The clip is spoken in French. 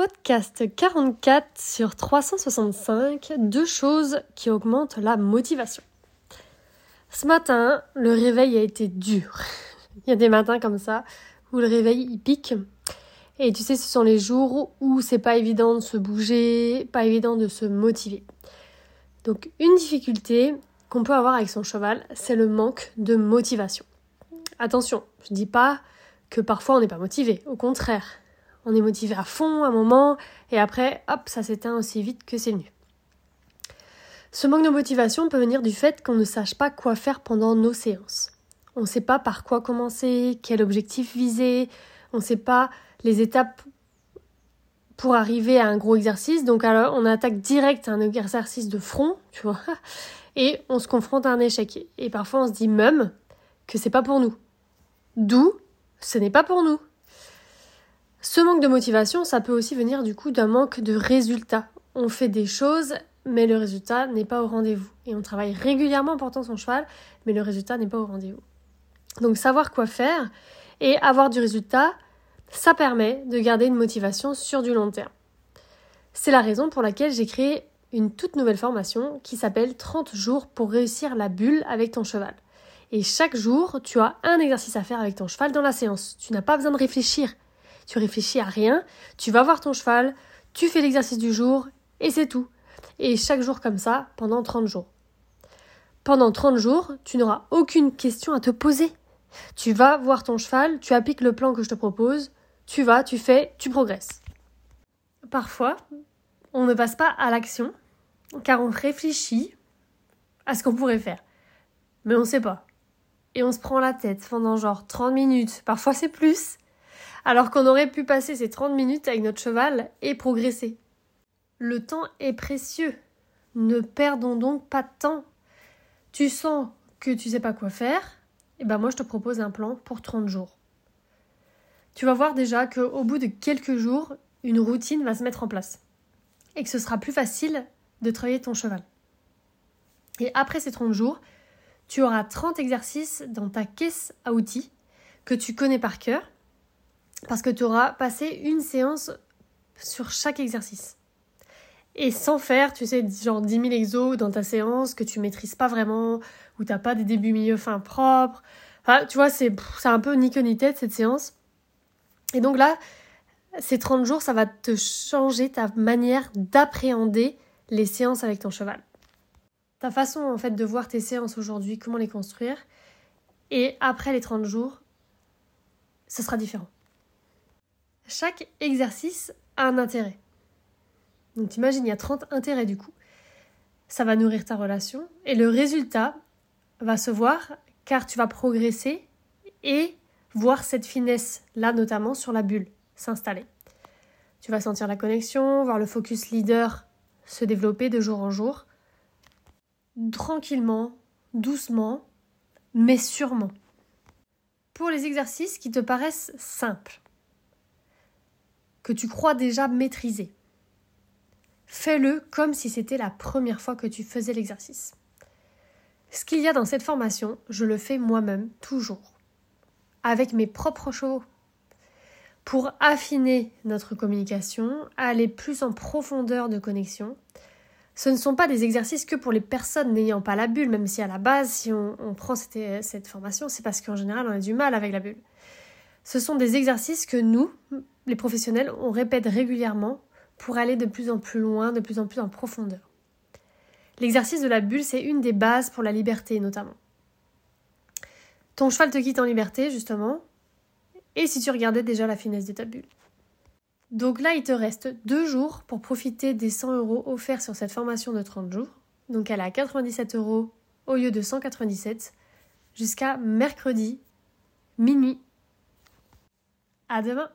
Podcast 44 sur 365, deux choses qui augmentent la motivation. Ce matin, le réveil a été dur. Il y a des matins comme ça où le réveil il pique. Et tu sais, ce sont les jours où c'est pas évident de se bouger, pas évident de se motiver. Donc, une difficulté qu'on peut avoir avec son cheval, c'est le manque de motivation. Attention, je dis pas que parfois on n'est pas motivé, au contraire on est motivé à fond un moment, et après, hop, ça s'éteint aussi vite que c'est venu. Ce manque de motivation peut venir du fait qu'on ne sache pas quoi faire pendant nos séances. On ne sait pas par quoi commencer, quel objectif viser, on ne sait pas les étapes pour arriver à un gros exercice. Donc alors on attaque direct un exercice de front, tu vois, et on se confronte à un échec. Et parfois on se dit même que c'est pas pour nous. D'où ce n'est pas pour nous. Ce manque de motivation, ça peut aussi venir du coup d'un manque de résultats. On fait des choses, mais le résultat n'est pas au rendez-vous. Et on travaille régulièrement en portant son cheval, mais le résultat n'est pas au rendez-vous. Donc savoir quoi faire et avoir du résultat, ça permet de garder une motivation sur du long terme. C'est la raison pour laquelle j'ai créé une toute nouvelle formation qui s'appelle 30 jours pour réussir la bulle avec ton cheval. Et chaque jour, tu as un exercice à faire avec ton cheval dans la séance. Tu n'as pas besoin de réfléchir tu réfléchis à rien, tu vas voir ton cheval, tu fais l'exercice du jour et c'est tout. Et chaque jour comme ça pendant 30 jours. Pendant 30 jours, tu n'auras aucune question à te poser. Tu vas voir ton cheval, tu appliques le plan que je te propose, tu vas, tu fais, tu progresses. Parfois, on ne passe pas à l'action car on réfléchit à ce qu'on pourrait faire. Mais on ne sait pas. Et on se prend la tête pendant genre 30 minutes, parfois c'est plus, alors qu'on aurait pu passer ces 30 minutes avec notre cheval et progresser. Le temps est précieux. Ne perdons donc pas de temps. Tu sens que tu sais pas quoi faire, et eh ben moi je te propose un plan pour 30 jours. Tu vas voir déjà qu'au bout de quelques jours, une routine va se mettre en place et que ce sera plus facile de travailler ton cheval. Et après ces 30 jours, tu auras 30 exercices dans ta caisse à outils que tu connais par cœur parce que tu auras passé une séance sur chaque exercice. Et sans faire, tu sais, genre 10 000 exos dans ta séance que tu maîtrises pas vraiment, où t'as pas des débuts, milieu, fin propres. Tu vois, c'est un peu ni queue ni tête cette séance. Et donc là, ces 30 jours, ça va te changer ta manière d'appréhender les séances avec ton cheval. Ta façon en fait de voir tes séances aujourd'hui, comment les construire. Et après les 30 jours, ce sera différent. Chaque exercice a un intérêt. Donc t'imagines, il y a 30 intérêts du coup. Ça va nourrir ta relation et le résultat va se voir car tu vas progresser et voir cette finesse là notamment sur la bulle s'installer. Tu vas sentir la connexion, voir le focus leader se développer de jour en jour, tranquillement, doucement, mais sûrement. Pour les exercices qui te paraissent simples, que tu crois déjà maîtriser. Fais-le comme si c'était la première fois que tu faisais l'exercice. Ce qu'il y a dans cette formation, je le fais moi-même toujours, avec mes propres chevaux, pour affiner notre communication, aller plus en profondeur de connexion. Ce ne sont pas des exercices que pour les personnes n'ayant pas la bulle, même si à la base, si on, prend cette formation, c'est parce qu'en général, on a du mal avec la bulle. Ce sont des exercices que nous, les professionnels, on répète régulièrement pour aller de plus en plus loin, de plus en plus en profondeur. L'exercice de la bulle, c'est une des bases pour la liberté notamment. Ton cheval te quitte en liberté, justement, et si tu regardais déjà la finesse de ta bulle. Donc là, il te reste deux jours pour profiter des 100 euros offerts sur cette formation de 30 jours. Donc elle est à 97 euros au lieu de 197 jusqu'à mercredi minuit à demain